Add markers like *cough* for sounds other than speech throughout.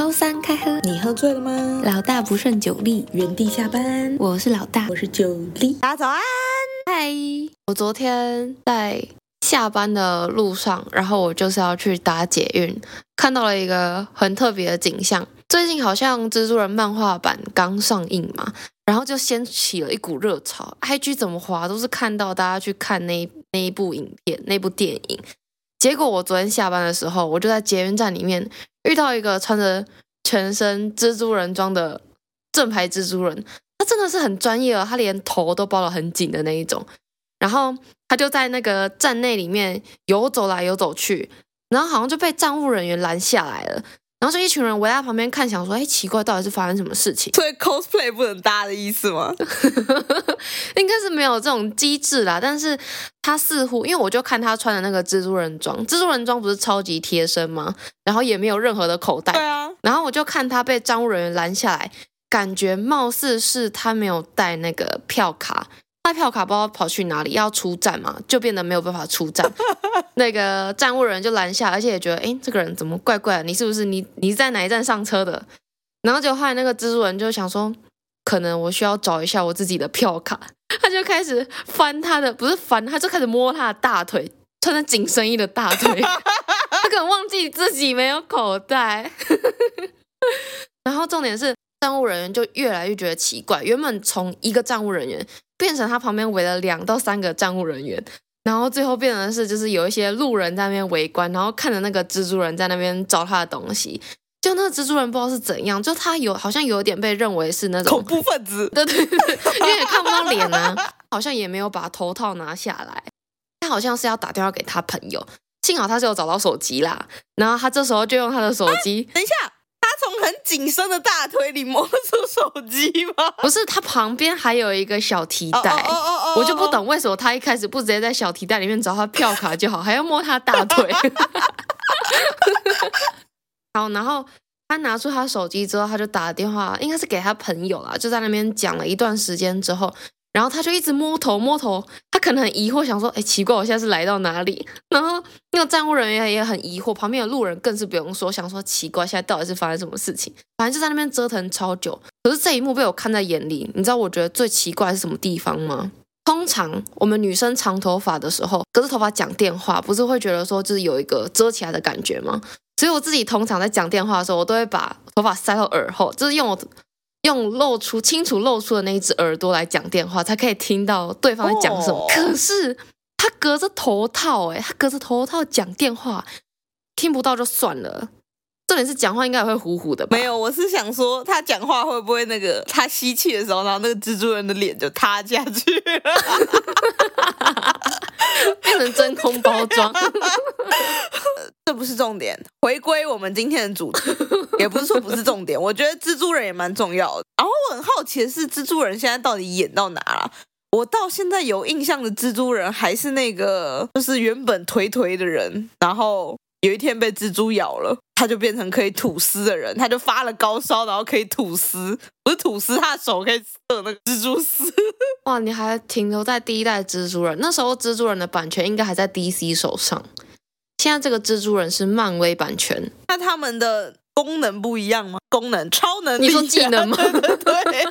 周三开喝，你喝醉了吗？老大不胜酒力，原地下班。我是老大，我是酒力。大家早安，嗨！我昨天在下班的路上，然后我就是要去搭捷运，看到了一个很特别的景象。最近好像蜘蛛人漫画版刚上映嘛，然后就掀起了一股热潮。IG 怎么滑都是看到大家去看那那一部影片、那部电影。结果我昨天下班的时候，我就在捷运站里面遇到一个穿着全身蜘蛛人装的正牌蜘蛛人，他真的是很专业哦，他连头都包得很紧的那一种。然后他就在那个站内里面游走来游走去，然后好像就被站务人员拦下来了。然后就一群人围在旁边看，想说：“哎，奇怪，到底是发生什么事情？” *laughs* 所以 cosplay 不能搭的意思吗？*laughs* 应该是没有这种机制啦。但是他似乎，因为我就看他穿的那个蜘蛛人装，蜘蛛人装不是超级贴身吗？然后也没有任何的口袋。对啊。然后我就看他被张务人员拦下来，感觉貌似是他没有带那个票卡。他票卡不知道跑去哪里，要出站嘛，就变得没有办法出站。*laughs* 那个站务人就拦下，而且也觉得，哎，这个人怎么怪怪的？你是不是你？你是在哪一站上车的？然后就后来那个蜘蛛人就想说，可能我需要找一下我自己的票卡。*laughs* 他就开始翻他的，不是翻，他就开始摸他的大腿，穿着紧身衣的大腿。*laughs* 他可能忘记自己没有口袋。然后重点是，站务人员就越来越觉得奇怪。原本从一个站务人员。变成他旁边围了两到三个站务人员，然后最后变成是就是有一些路人在那边围观，然后看着那个蜘蛛人在那边找他的东西。就那个蜘蛛人不知道是怎样，就他有好像有点被认为是那种恐怖分子，*laughs* 对对对，因为也看不到脸啊，*laughs* 好像也没有把头套拿下来。他好像是要打电话给他朋友，幸好他是有找到手机啦，然后他这时候就用他的手机，等一下。从很紧身的大腿里摸出手机吗？不是，他旁边还有一个小提袋，oh, oh, oh, oh, oh. 我就不懂为什么他一开始不直接在小提袋里面找他票卡就好，还要摸他大腿。*laughs* 好，然后他拿出他手机之后，他就打了电话，应该是给他朋友啦，就在那边讲了一段时间之后。然后他就一直摸头摸头，他可能很疑惑，想说：“哎，奇怪，我现在是来到哪里？”然后那个站务人员也很疑惑，旁边的路人更是不用说，想说：“奇怪，现在到底是发生什么事情？”反正就在那边折腾超久。可是这一幕被我看在眼里，你知道我觉得最奇怪是什么地方吗？通常我们女生长头发的时候，隔着头发讲电话，不是会觉得说就是有一个遮起来的感觉吗？所以我自己通常在讲电话的时候，我都会把头发塞到耳后，就是用我。用露出清楚露出的那一只耳朵来讲电话，才可以听到对方在讲什么。Oh. 可是他隔着头套，哎，他隔着头套讲电话，听不到就算了。重点是讲话应该也会糊糊的吧？没有，我是想说他讲话会不会那个 *laughs* 他吸气的时候，然后那个蜘蛛人的脸就塌下去了，*laughs* 变成真空包装。*laughs* 这不是重点，回归我们今天的主题，也不是说不是重点。我觉得蜘蛛人也蛮重要的。然后我很好奇的是，蜘蛛人现在到底演到哪了？我到现在有印象的蜘蛛人还是那个，就是原本颓颓的人，然后。有一天被蜘蛛咬了，他就变成可以吐丝的人，他就发了高烧，然后可以吐丝，不是吐丝，他的手可以射那个蜘蛛丝。*laughs* 哇，你还停留在第一代蜘蛛人，那时候蜘蛛人的版权应该还在 DC 手上，现在这个蜘蛛人是漫威版权，那他们的功能不一样吗？功能超能力，你说技能吗？*laughs* 对，对，对，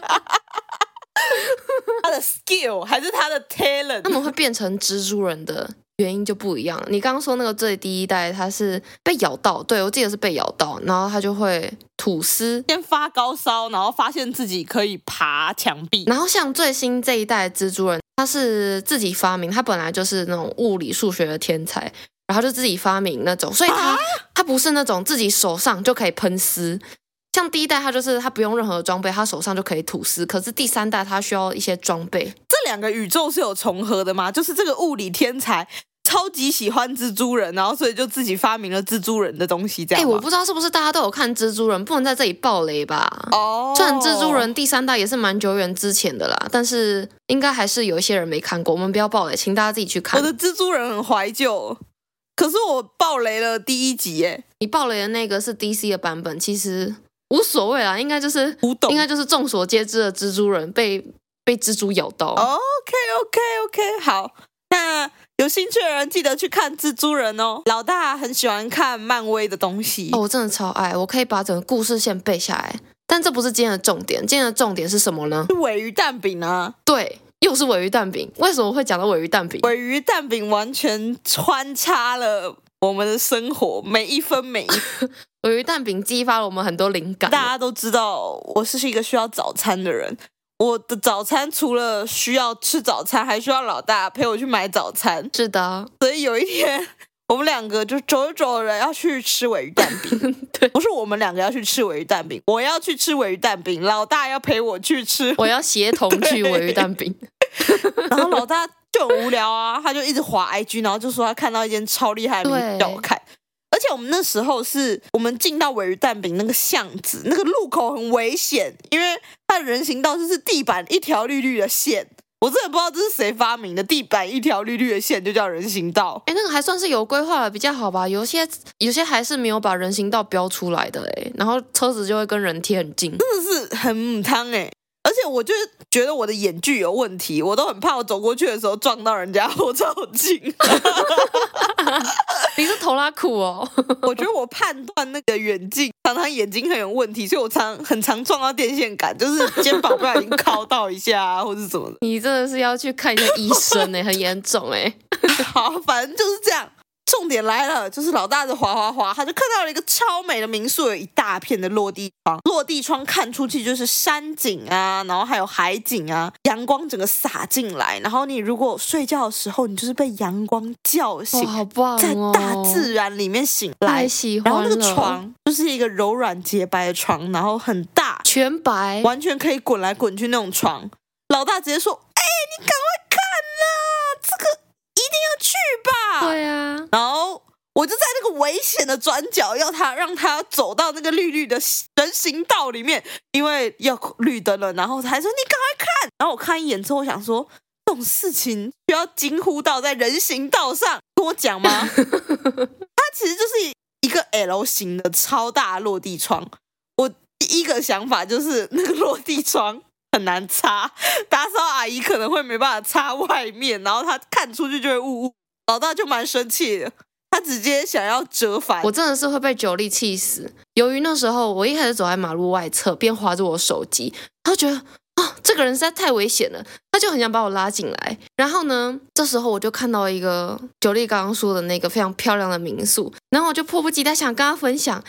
*laughs* 他的 skill 还是他的 talent，他们会变成蜘蛛人的。原因就不一样。你刚刚说那个最第一代，他是被咬到，对，我记得是被咬到，然后他就会吐丝，先发高烧，然后发现自己可以爬墙壁。然后像最新这一代蜘蛛人，他是自己发明，他本来就是那种物理数学的天才，然后就自己发明那种，所以他、啊、他不是那种自己手上就可以喷丝。像第一代他就是他不用任何装备，他手上就可以吐丝。可是第三代他需要一些装备。这两个宇宙是有重合的吗？就是这个物理天才。超级喜欢蜘蛛人，然后所以就自己发明了蜘蛛人的东西，这样。哎，我不知道是不是大家都有看蜘蛛人，不能在这里爆雷吧？哦，虽然蜘蛛人第三代也是蛮久远之前的啦，但是应该还是有一些人没看过。我们不要爆雷，请大家自己去看。我的蜘蛛人很怀旧，可是我爆雷了第一集耶。你爆雷的那个是 DC 的版本，其实无所谓啦，应该就是应该就是众所皆知的蜘蛛人被被蜘蛛咬到。OK OK OK，好，那。有兴趣的人记得去看蜘蛛人哦。老大很喜欢看漫威的东西哦，我真的超爱，我可以把整个故事线背下来。但这不是今天的重点，今天的重点是什么呢？是鮪鱼蛋饼啊！对，又是尾鱼蛋饼。为什么会讲到尾鱼蛋饼？尾鱼蛋饼完全穿插了我们的生活，每一分每一 *laughs* 鱼蛋饼激发了我们很多灵感。大家都知道，我是一个需要早餐的人。我的早餐除了需要吃早餐，还需要老大陪我去买早餐。是的，所以有一天。我们两个就走着走着要去吃鮪鱼蛋饼，*laughs* 对，不是我们两个要去吃鮪鱼蛋饼，我要去吃鮪鱼蛋饼，老大要陪我去吃，我要协同去鮪鱼蛋饼，然后老大就很无聊啊，他就一直滑 IG，然后就说他看到一间超厉害的东西叫我看，而且我们那时候是我们进到尾鱼蛋饼那个巷子，那个路口很危险，因为它的人行道就是地板一条绿绿的线。我真的不知道这是谁发明的，地板一条绿绿的线就叫人行道。哎，那个还算是有规划的比较好吧？有些有些还是没有把人行道标出来的哎，然后车子就会跟人贴很近，真的是很母汤哎。而且我就是觉得我的眼距有问题，我都很怕我走过去的时候撞到人家后照镜。*laughs* 你是头拉苦哦？*laughs* 我觉得我判断那个远近常常眼睛很有问题，所以我常很常撞到电线杆，就是肩膀不小心靠到一下啊，或者什么的。*laughs* 你真的是要去看一下医生哎，很严重哎。好，反正就是这样。重点来了，就是老大的滑滑滑，他就看到了一个超美的民宿，有一大片的落地窗，落地窗看出去就是山景啊，然后还有海景啊，阳光整个洒进来，然后你如果睡觉的时候，你就是被阳光叫醒，好棒哦，在大自然里面醒来，喜欢。然后那个床就是一个柔软洁白的床，然后很大，全白，完全可以滚来滚去那种床。老大直接说：“哎，你赶快看呐，这个。”去吧！对啊，然后我就在那个危险的转角，要他让他走到那个绿绿的人行道里面，因为要绿灯了。然后他还说：“你赶快看！”然后我看一眼之后，我想说这种事情需要惊呼到在人行道上跟我讲吗？*laughs* 它其实就是一个 L 型的超大落地窗。我第一个想法就是那个落地窗。很难擦，打扫阿姨可能会没办法擦外面，然后她看出去就会雾雾。老大就蛮生气的，他直接想要折返。我真的是会被九力气死。由于那时候我一开始走在马路外侧，边滑着我手机，他觉得啊、哦，这个人实在太危险了，他就很想把我拉进来。然后呢，这时候我就看到一个九力刚刚说的那个非常漂亮的民宿，然后我就迫不及待想跟他分享。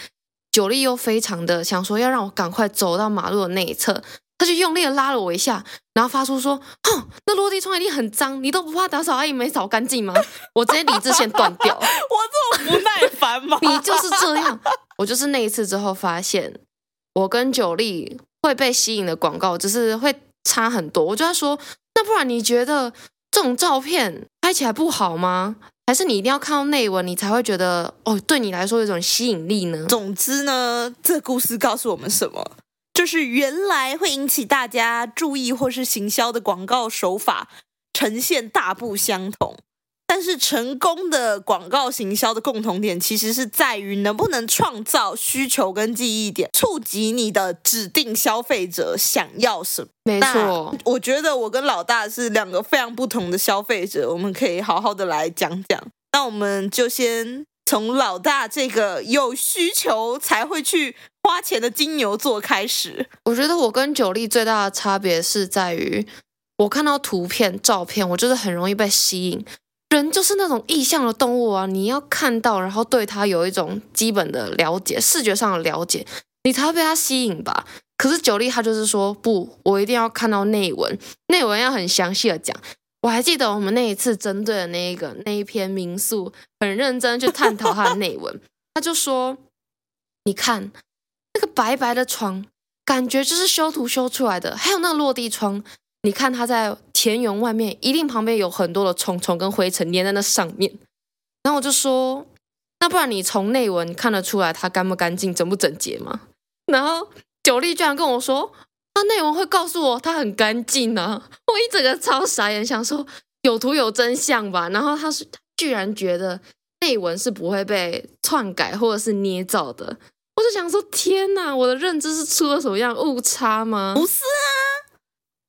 九力又非常的想说要让我赶快走到马路的那一侧。他就用力的拉了我一下，然后发出说：“哼，那落地窗一定很脏，你都不怕打扫阿姨没扫干净吗？” *laughs* 我直接理智线断掉。*laughs* 我这么不耐烦吗？*laughs* 你就是这样。我就是那一次之后发现，我跟九力会被吸引的广告，只是会差很多。我就在说，那不然你觉得这种照片拍起来不好吗？还是你一定要看到内文，你才会觉得哦，对你来说有一种吸引力呢？总之呢，这故事告诉我们什么？就是原来会引起大家注意或是行销的广告手法呈现大不相同，但是成功的广告行销的共同点其实是在于能不能创造需求跟记忆点，触及你的指定消费者想要什么。没错，我觉得我跟老大是两个非常不同的消费者，我们可以好好的来讲讲。那我们就先从老大这个有需求才会去。花钱的金牛座开始，我觉得我跟九力最大的差别是在于，我看到图片、照片，我就是很容易被吸引。人就是那种意向的动物啊，你要看到，然后对他有一种基本的了解，视觉上的了解，你才会被他吸引吧。可是九力他就是说，不，我一定要看到内文，内文要很详细的讲。我还记得我们那一次针对的那一个那一篇民宿，很认真去探讨它的内文，他就说，你看。那个白白的床，感觉就是修图修出来的。还有那个落地窗，你看它在田园外面，一定旁边有很多的虫虫跟灰尘粘在那上面。然后我就说，那不然你从内文看得出来它干不干净、整不整洁吗？然后九力居然跟我说，他内文会告诉我他很干净啊！我一整个超傻眼，想说有图有真相吧。然后他是居然觉得内文是不会被篡改或者是捏造的。我就想说，天哪！我的认知是出了什么样误差吗？不是啊，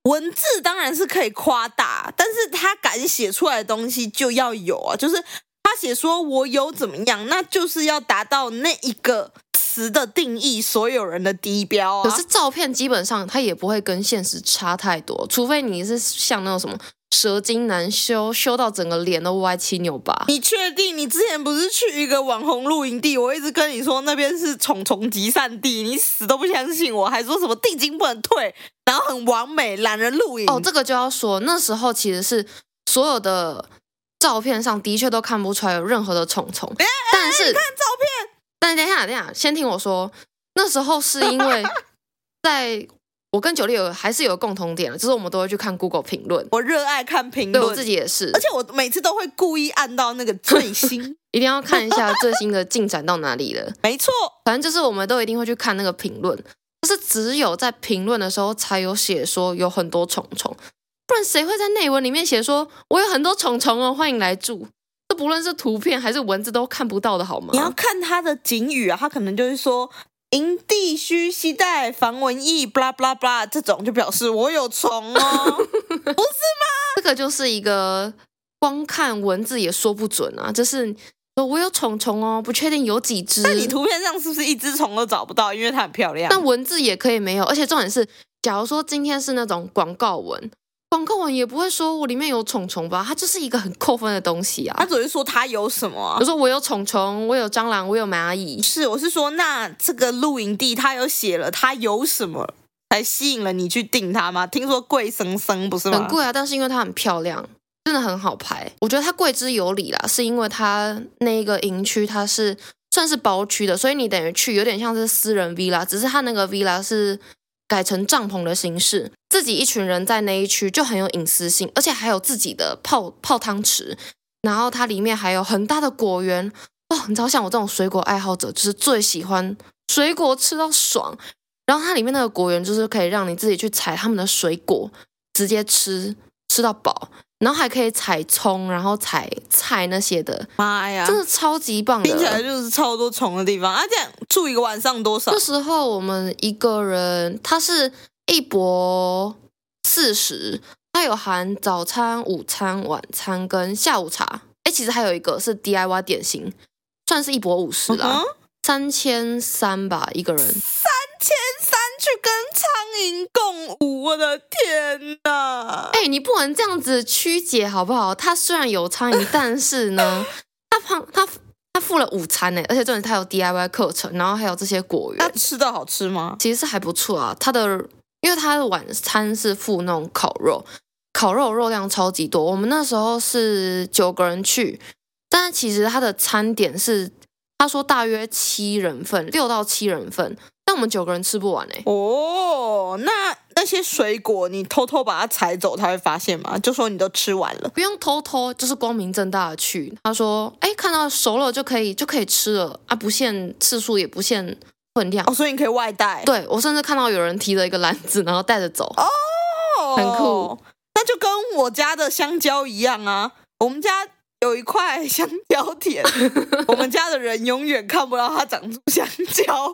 文字当然是可以夸大，但是他敢写出来的东西就要有啊，就是他写说我有怎么样，那就是要达到那一个词的定义，所有人的低标啊。可是照片基本上它也不会跟现实差太多，除非你是像那种什么。蛇精难修，修到整个脸都歪七扭八。你确定？你之前不是去一个网红露营地？我一直跟你说那边是虫虫集散地，你死都不相信我，还说什么定金不能退，然后很完美，懒人露营。哦，这个就要说，那时候其实是所有的照片上的确都看不出来有任何的虫虫。欸欸，但是看照片，但是等一下，等一下，先听我说，那时候是因为 *laughs* 在。我跟九力有还是有共同点的，就是我们都会去看 Google 评论。我热爱看评论，对我自己也是，而且我每次都会故意按到那个最新，*laughs* 一定要看一下最新的进展到哪里了。*laughs* 没错，反正就是我们都一定会去看那个评论，就是只有在评论的时候才有写说有很多虫虫，不然谁会在内文里面写说我有很多虫虫哦，欢迎来住？这不论是图片还是文字都看不到的好吗？你要看他的警语啊，他可能就是说。营地需携带防蚊液，巴拉巴拉巴拉，这种就表示我有虫哦，*laughs* 不是吗？这个就是一个光看文字也说不准啊，就是我有虫虫哦，不确定有几只。那你图片上是不是一只虫都找不到？因为它很漂亮。但文字也可以没有，而且重点是，假如说今天是那种广告文。广告文也不会说我里面有虫虫吧，它就是一个很扣分的东西啊。他只是说他有什么啊，比如说我有虫虫，我有蟑螂，我有蚂蚁。是，我是说，那这个露营地它有写了它有什么，才吸引了你去订它吗？听说贵生生不是吗？很贵啊，但是因为它很漂亮，真的很好拍。我觉得它贵之有理啦，是因为它那一个营区它是算是包区的，所以你等于去有点像是私人 villa，只是它那个 villa 是。改成帐篷的形式，自己一群人在那一区就很有隐私性，而且还有自己的泡泡汤池，然后它里面还有很大的果园哦。你知道，像我这种水果爱好者，就是最喜欢水果吃到爽。然后它里面那个果园就是可以让你自己去采他们的水果，直接吃吃到饱。然后还可以采葱，然后采菜那些的，妈呀，真的超级棒的！听起来就是超多虫的地方啊！这样住一个晚上多少？那时候我们一个人，他是一博四十，他有含早餐、午餐、晚餐跟下午茶。哎，其实还有一个是 DIY 点心，算是一博五十啦，三千三吧一个人。三千三去跟苍蝇共舞，我的天哪！哎、欸，你不能这样子曲解好不好？他虽然有苍蝇，但是呢，*laughs* 他胖他他付了午餐呢，而且重点他有 DIY 课程，然后还有这些果园。他吃的好吃吗？其实是还不错啊。他的因为他的晚餐是付那种烤肉，烤肉肉量超级多。我们那时候是九个人去，但是其实他的餐点是他说大约七人份，六到七人份。但我们九个人吃不完哎。哦，那那些水果你偷偷把它采走，他会发现吗？就说你都吃完了，不用偷偷，就是光明正大的去。他说，哎，看到熟了就可以就可以吃了啊，不限次数也不限分量。哦，所以你可以外带。对，我甚至看到有人提了一个篮子，然后带着走。哦，很酷。那就跟我家的香蕉一样啊，我们家有一块香蕉田，*laughs* 我们家的人永远看不到它长出香蕉。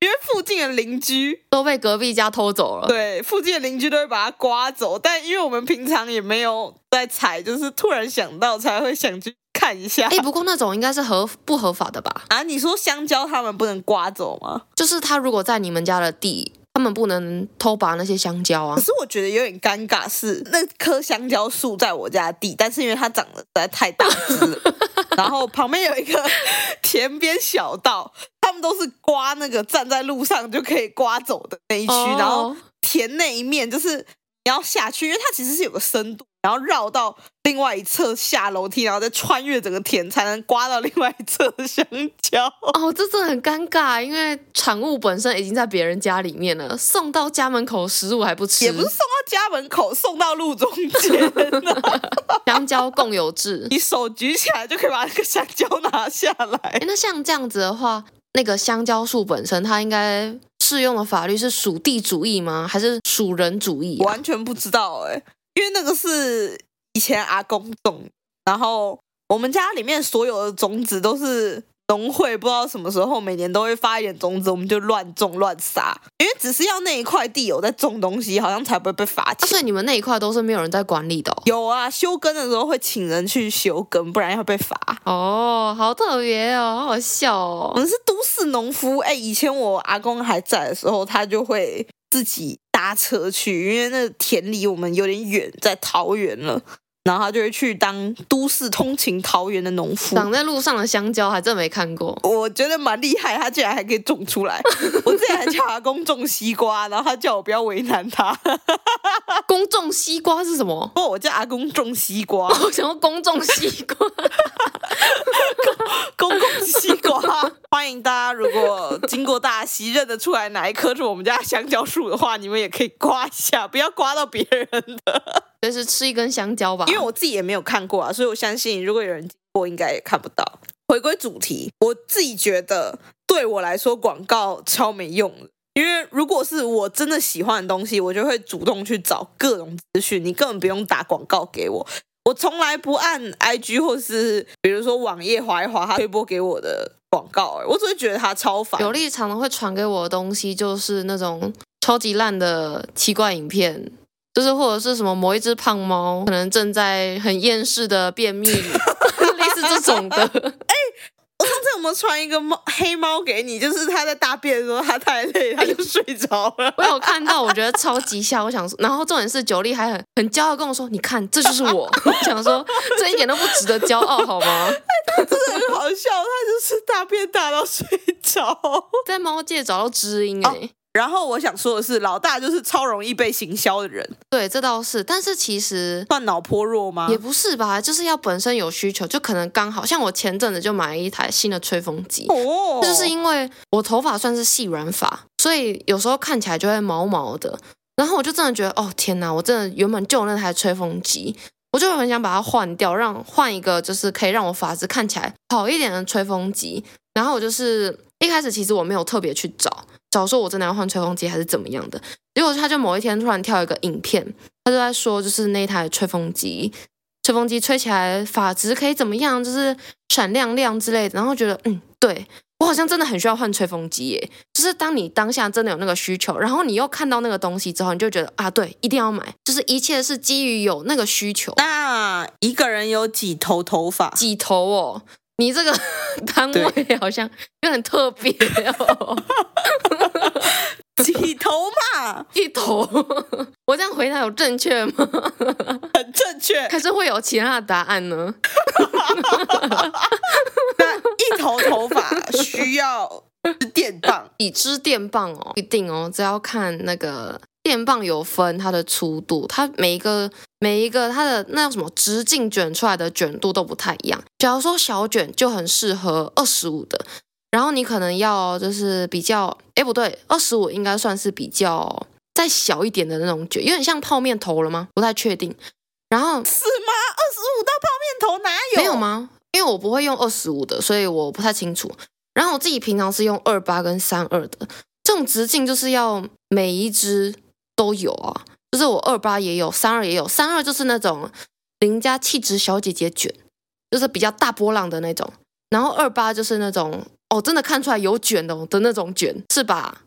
因为附近的邻居都被隔壁家偷走了，对，附近的邻居都会把它刮走。但因为我们平常也没有在采，就是突然想到才会想去看一下。哎，不过那种应该是合不合法的吧？啊，你说香蕉他们不能刮走吗？就是他如果在你们家的地，他们不能偷拔那些香蕉啊。可是我觉得有点尴尬，是那棵香蕉树在我家地，但是因为它长得实在太大只了，*laughs* 然后旁边有一个田边小道。他们都是刮那个站在路上就可以刮走的那一区，oh. 然后田那一面就是你要下去，因为它其实是有个深度，然后绕到另外一侧下楼梯，然后再穿越整个田才能刮到另外一侧的香蕉。哦，oh, 这真的很尴尬，因为产物本身已经在别人家里面了，送到家门口食物还不吃，也不是送到家门口，送到路中间。*laughs* 香蕉共有制，*laughs* 你手举起来就可以把那个香蕉拿下来。那像这样子的话。那个香蕉树本身，它应该适用的法律是属地主义吗？还是属人主义啊？完全不知道哎，因为那个是以前阿公种，然后我们家里面所有的种子都是农会不知道什么时候每年都会发一点种子，我们就乱种乱撒，因为只是要那一块地有在种东西，好像才不会被罚钱。啊，所以你们那一块都是没有人在管理的哦？有啊，休耕的时候会请人去休耕，不然要被罚。哦，好特别哦，好好笑哦。我们是都市农夫，哎，以前我阿公还在的时候，他就会自己搭车去，因为那田离我们有点远，在桃园了。然后他就会去当都市通勤桃园的农夫。挡在路上的香蕉还真没看过，我觉得蛮厉害，他竟然还可以种出来。*laughs* 我之前还叫阿公种西瓜，然后他叫我不要为难他。公种西瓜是什么？不，我叫阿公种西瓜。*laughs* 我想要公种西瓜。*laughs* 公公西瓜，欢迎大家，如果经过大溪认得出来哪一棵是我们家香蕉树的话，你们也可以刮一下，不要刮到别人的。就是吃一根香蕉吧，因为我自己也没有看过啊，所以我相信如果有人经过，应该也看不到。回归主题，我自己觉得对我来说广告超没用的，因为如果是我真的喜欢的东西，我就会主动去找各种资讯，你根本不用打广告给我。我从来不按 IG 或是比如说网页划一划，他推播给我的广告，我只会觉得他超烦。有立场的会传给我的东西，就是那种超级烂的奇怪影片。就是或者是什么某一只胖猫可能正在很厌世的便秘，*laughs* 类似这种的。哎、欸，我上次有没有传一个猫黑猫给你？就是它在大便的时候，它太累，它就睡着了。我有看到，我觉得超级笑。我想说，然后重点是九力还很很骄傲跟我说：“你看，这就是我。*laughs* ”我想说，这一点都不值得骄傲，好吗？*laughs* 它真的很好笑，它就是大便大到睡着，在猫界找到知音哎、欸。哦然后我想说的是，老大就是超容易被行销的人。对，这倒是。但是其实算脑波弱吗？也不是吧，就是要本身有需求，就可能刚好。像我前阵子就买了一台新的吹风机，哦，就是因为我头发算是细软发，所以有时候看起来就会毛毛的。然后我就真的觉得，哦天哪，我真的原本就有那台吹风机，我就很想把它换掉，让换一个就是可以让我发质看起来好一点的吹风机。然后我就是一开始其实我没有特别去找。早说我真的要换吹风机还是怎么样的？结果他就某一天突然跳一个影片，他就在说，就是那台吹风机，吹风机吹起来发质可以怎么样，就是闪亮亮之类的。然后觉得，嗯，对，我好像真的很需要换吹风机耶。就是当你当下真的有那个需求，然后你又看到那个东西之后，你就觉得啊，对，一定要买。就是一切是基于有那个需求。那一个人有几头头发？几头哦？你这个 *laughs* 单位好像有点特别哦，几头嘛？一头，我这样回答有正确吗？很正确，可是会有其他的答案呢？*laughs* 那一头头发需要电棒，*laughs* 已知电棒哦，一定哦，只要看那个。电棒有分它的粗度，它每一个每一个它的那叫什么直径卷出来的卷度都不太一样。假如说小卷就很适合二十五的，然后你可能要就是比较，哎不对，二十五应该算是比较再小一点的那种卷，有点像泡面头了吗？不太确定。然后是吗？二十五到泡面头哪有？没有吗？因为我不会用二十五的，所以我不太清楚。然后我自己平常是用二八跟三二的，这种直径就是要每一支。都有啊，就是我二八也有，三二也有，三二就是那种邻家气质小姐姐卷，就是比较大波浪的那种，然后二八就是那种哦，真的看出来有卷的的那种卷，是吧？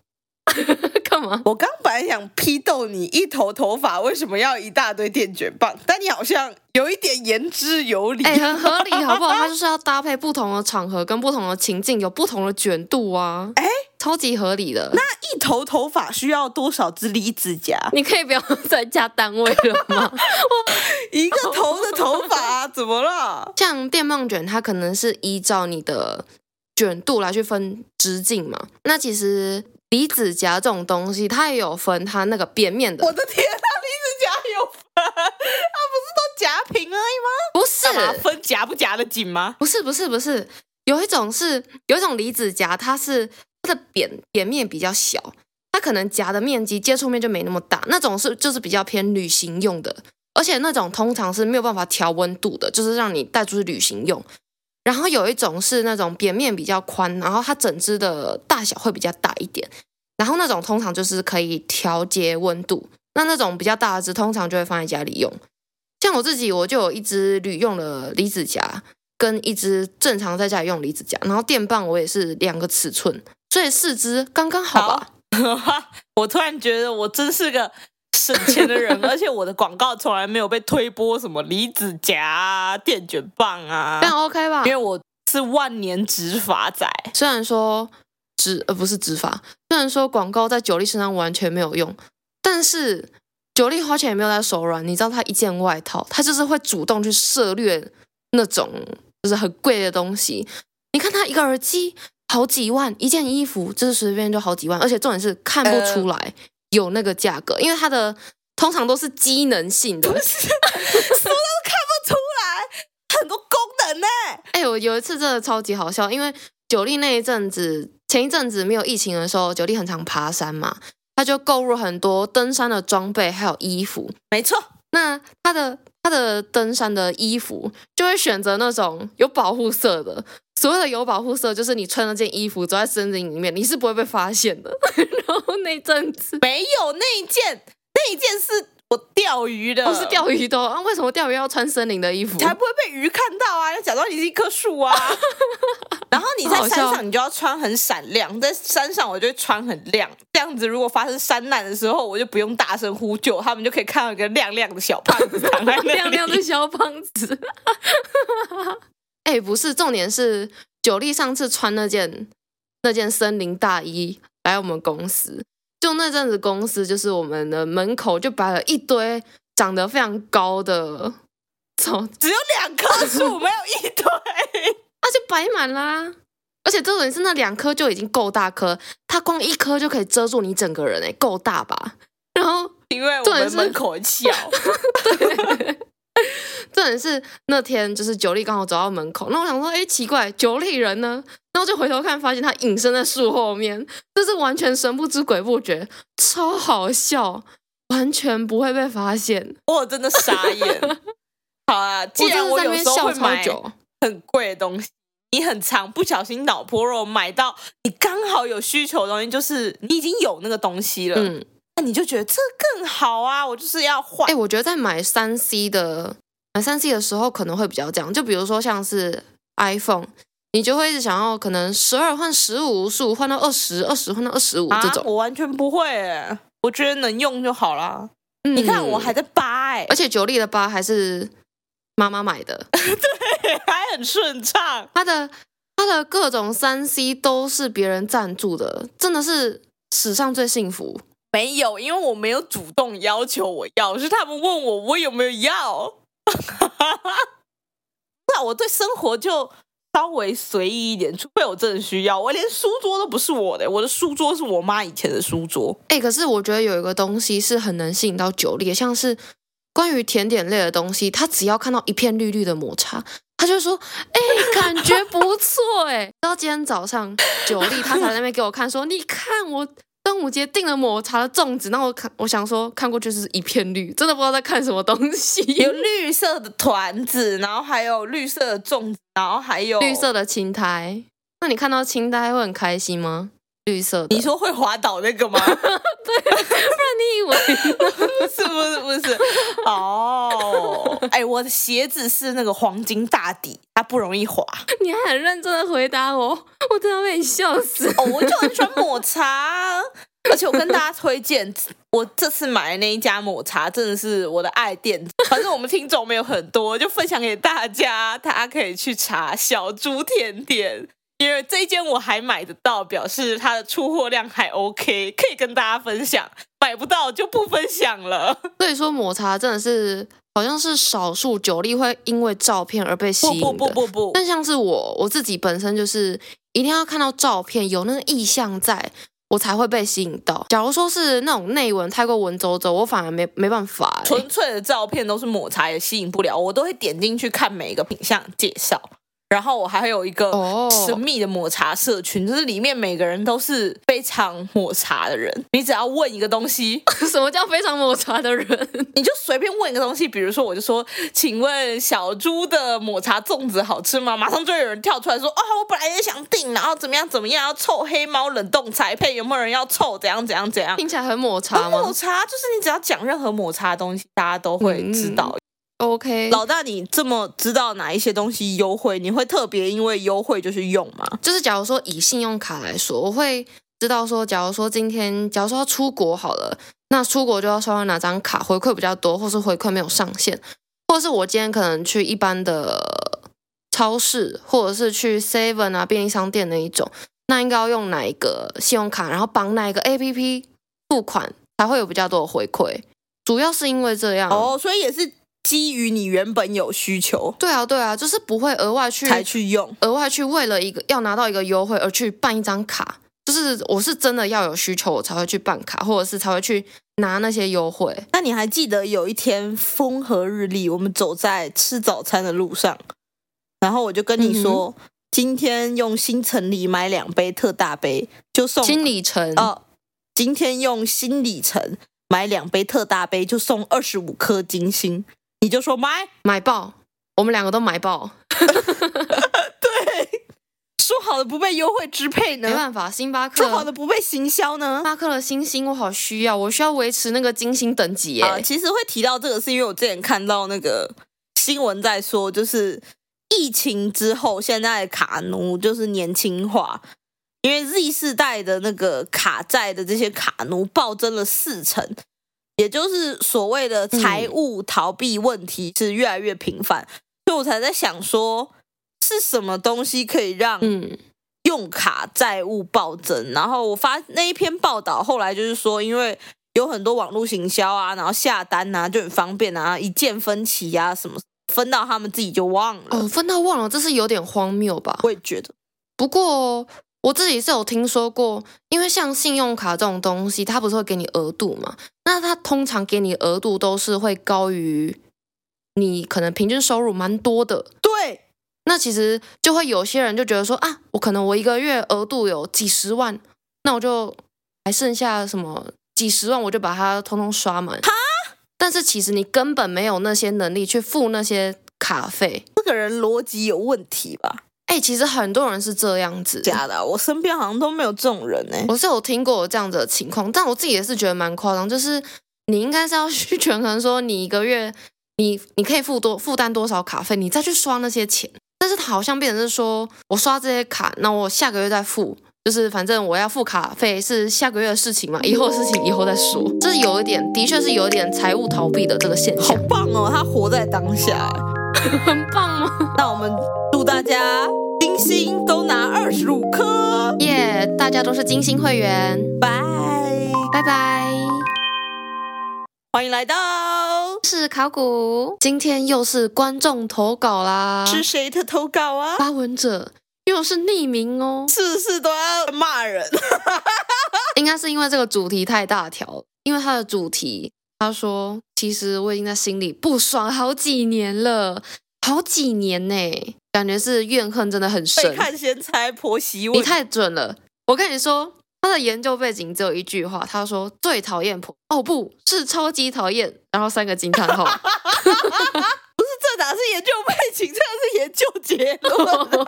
*laughs* 干嘛？我刚本来想批斗你一头头发为什么要一大堆电卷棒，但你好像有一点言之有理，哎，很合理，好不好？*laughs* 它就是要搭配不同的场合跟不同的情境，有不同的卷度啊，哎。超级合理的。那一头头发需要多少支离子夹？你可以不要再加单位了吗？我 *laughs* 一个头的头发、啊、怎么了？像电棒卷，它可能是依照你的卷度来去分直径嘛。那其实离子夹这种东西，它也有分它那个扁面的。我的天，它离子夹有分？它不是都夹平而已吗？不是，分夹不夹得紧吗？不是，不是，不是。有一种是有一种离子夹，它是。它的扁扁面比较小，它可能夹的面积接触面就没那么大。那种是就是比较偏旅行用的，而且那种通常是没有办法调温度的，就是让你带出去旅行用。然后有一种是那种扁面比较宽，然后它整只的大小会比较大一点。然后那种通常就是可以调节温度。那那种比较大的只通常就会放在家里用。像我自己，我就有一只旅用的离子夹。跟一只正常在家里用离子夹，然后电棒我也是两个尺寸，所以四支刚刚好吧。好 *laughs* 我突然觉得我真是个省钱的人，*laughs* 而且我的广告从来没有被推播什么离子夹啊、电卷棒啊，这样 OK 吧？因为我是万年直发仔，虽然说直呃不是直发，虽然说广告在九力身上完全没有用，但是九力花钱也没有在手软。你知道他一件外套，他就是会主动去涉猎那种就是很贵的东西。你看他一个耳机。好几万一件衣服，就是随便就好几万，而且重点是看不出来有那个价格，呃、因为它的通常都是机能性的，什么 *laughs* 都看不出来，很多功能呢。*laughs* 哎，我有一次真的超级好笑，因为九莉那一阵子，前一阵子没有疫情的时候，九莉很常爬山嘛，他就购入很多登山的装备还有衣服，没错。那他的他的登山的衣服就会选择那种有保护色的。所谓的有保护色，就是你穿那件衣服走在森林里面，你是不会被发现的。*laughs* 然后那阵子没有那一件，那一件是我钓鱼的，不是钓鱼的啊？为什么钓鱼要穿森林的衣服？才不会被鱼看到啊！要假装你是一棵树啊。*laughs* 然后你在山上，你就要穿很闪亮。在山上，我就会穿很亮，这样子如果发生山难的时候，我就不用大声呼救，他们就可以看到一个亮亮的小胖子躺在那里。*laughs* 亮亮的小胖子。哎，不是，重点是九莉上次穿那件那件森林大衣来我们公司，就那阵子公司就是我们的门口就摆了一堆长得非常高的草，*laughs* 只有两棵树，*laughs* 没有一堆，那就摆满啦。而且重点是那两棵就已经够大棵，它光一棵就可以遮住你整个人，哎，够大吧？然后因为我们门口很小，对。重点是那天就是九莉刚好走到门口，那我想说，哎，奇怪，九莉人呢？然后就回头看，发现他隐身在树后面，就是完全神不知鬼不觉，超好笑，完全不会被发现。我真的傻眼。*laughs* 好啊，既然我有时候会买很贵的东西，你很常不小心脑波弱买到你刚好有需求的东西，就是你已经有那个东西了，嗯，那你就觉得这更好啊，我就是要换。哎，我觉得在买三 C 的。买三 C 的时候可能会比较这样，就比如说像是 iPhone，你就会一直想要可能十二换十五，十五换到二十，二十换到二十五这种。我完全不会耶，我觉得能用就好啦。嗯、你看我还在八哎，而且九力的八还是妈妈买的，*laughs* 对，还很顺畅。它的它的各种三 C 都是别人赞助的，真的是史上最幸福。没有，因为我没有主动要求我要，是他们问我我有没有要。*laughs* 那我对生活就稍微随意一点，除非我真的需要。我连书桌都不是我的，我的书桌是我妈以前的书桌。哎、可是我觉得有一个东西是很能吸引到九力，像是关于甜点类的东西，他只要看到一片绿绿的抹茶，他就说：“哎、感觉不错。”哎，*laughs* 到今天早上，九莉她才在那边给我看，说：“你看我。”端午节订了抹茶的粽子，然后我看，我想说看过去是一片绿，真的不知道在看什么东西。有绿色的团子，然后还有绿色的粽子，然后还有绿色的青苔。那你看到青苔会很开心吗？绿色的，你说会滑倒那个吗？*laughs* 对，不然你以为 *laughs* 不是不是不是哦？哎、欸，我的鞋子是那个黄金大底，它不容易滑。你还很认真的回答我，我真的被你笑死。哦，我就很喜欢抹茶，而且我跟大家推荐，我这次买的那一家抹茶真的是我的爱店。反正我们听众没有很多，就分享给大家，大家可以去查小猪甜点。因为这一间我还买得到，表示它的出货量还 OK，可以跟大家分享。买不到就不分享了。*laughs* 所以说抹茶真的是好像是少数酒力会因为照片而被吸引的。不不不不不。但像是我我自己本身就是一定要看到照片有那个意向在，我才会被吸引到。假如说是那种内文太过文绉绉，我反而没没办法。纯粹的照片都是抹茶也吸引不了，我都会点进去看每一个品相介绍。然后我还有一个神秘的抹茶社群，就是里面每个人都是非常抹茶的人。你只要问一个东西，*laughs* 什么叫非常抹茶的人？*laughs* 你就随便问一个东西，比如说我就说，请问小猪的抹茶粽子好吃吗？马上就有人跳出来说，啊、哦，我本来也想订，然后怎么样怎么样，要凑黑猫冷冻彩配，有没有人要凑？怎样怎样怎样？听起来很抹茶很？抹茶就是你只要讲任何抹茶的东西，大家都会知道。嗯 OK。老大，你这么知道哪一些东西优惠，你会特别因为优惠就去用吗？就是假如说以信用卡来说，我会知道说，假如说今天，假如说要出国好了，那出国就要刷哪张卡回馈比较多，或是回馈没有上限，或者是我今天可能去一般的超市，或者是去 Seven 啊便利商店那一种，那应该要用哪一个信用卡，然后绑哪一个 APP 付款才会有比较多的回馈？主要是因为这样哦，所以也是基于你原本有需求。对啊，对啊，就是不会额外去才去用，额外去为了一个要拿到一个优惠而去办一张卡。就是我是真的要有需求，我才会去办卡，或者是才会去拿那些优惠。那你还记得有一天风和日丽，我们走在吃早餐的路上，然后我就跟你说，嗯、今天用新城里买两杯特大杯就送新里程哦。今天用新里程。买两杯特大杯就送二十五颗金星，你就说买买爆，我们两个都买爆。*laughs* 对，说好的不被优惠支配呢？没办法，星巴克说好的不被行销呢？星巴克的星星我好需要，我需要维持那个金星等级耶。啊，其实会提到这个，是因为我之前看到那个新闻在说，就是疫情之后，现在的卡奴就是年轻化。因为 Z 世代的那个卡债的这些卡奴暴增了四成，也就是所谓的财务逃避问题是越来越频繁，嗯、所以我才在想说，是什么东西可以让用卡债务暴增？然后我发那一篇报道，后来就是说，因为有很多网络行销啊，然后下单啊就很方便啊，一键分期啊什么，分到他们自己就忘了。哦，分到忘了，这是有点荒谬吧？我也觉得，不过。我自己是有听说过，因为像信用卡这种东西，它不是会给你额度嘛？那它通常给你额度都是会高于你可能平均收入蛮多的。对，那其实就会有些人就觉得说啊，我可能我一个月额度有几十万，那我就还剩下什么几十万，我就把它通通刷满。哈？但是其实你根本没有那些能力去付那些卡费。这个人逻辑有问题吧？哎、欸，其实很多人是这样子，假的。我身边好像都没有这种人呢。我是有听过这样子的情况，但我自己也是觉得蛮夸张。就是你应该是要去权衡说，你一个月你你可以付多负担多少卡费，你再去刷那些钱。但是好像变成是说我刷这些卡，那我下个月再付，就是反正我要付卡费是下个月的事情嘛，以后的事情以后再说。这是有一点，的确是有一点财务逃避的这个现象。好棒哦，他活在当下，*laughs* 很棒吗？那我们祝大家。金星都拿二十五颗，耶！大家都是金星会员，拜拜拜！欢迎来到是考古，今天又是观众投稿啦，是谁的投稿啊？发文者又是匿名哦，事事都要骂人，*laughs* 应该是因为这个主题太大条，因为它的主题，他说其实我已经在心里不爽好几年了，好几年呢。感觉是怨恨真的很深。被看先猜婆媳问，你太准了。我跟你说，他的研究背景只有一句话，他说最讨厌婆，哦不是超级讨厌，然后三个惊叹号。哪是研究背景，这是研究结论，